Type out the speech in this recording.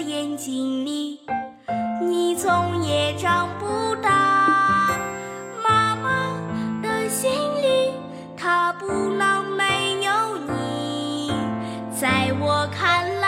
眼睛里，你总也长不大。妈妈的心里，她不能没有你。在我看来。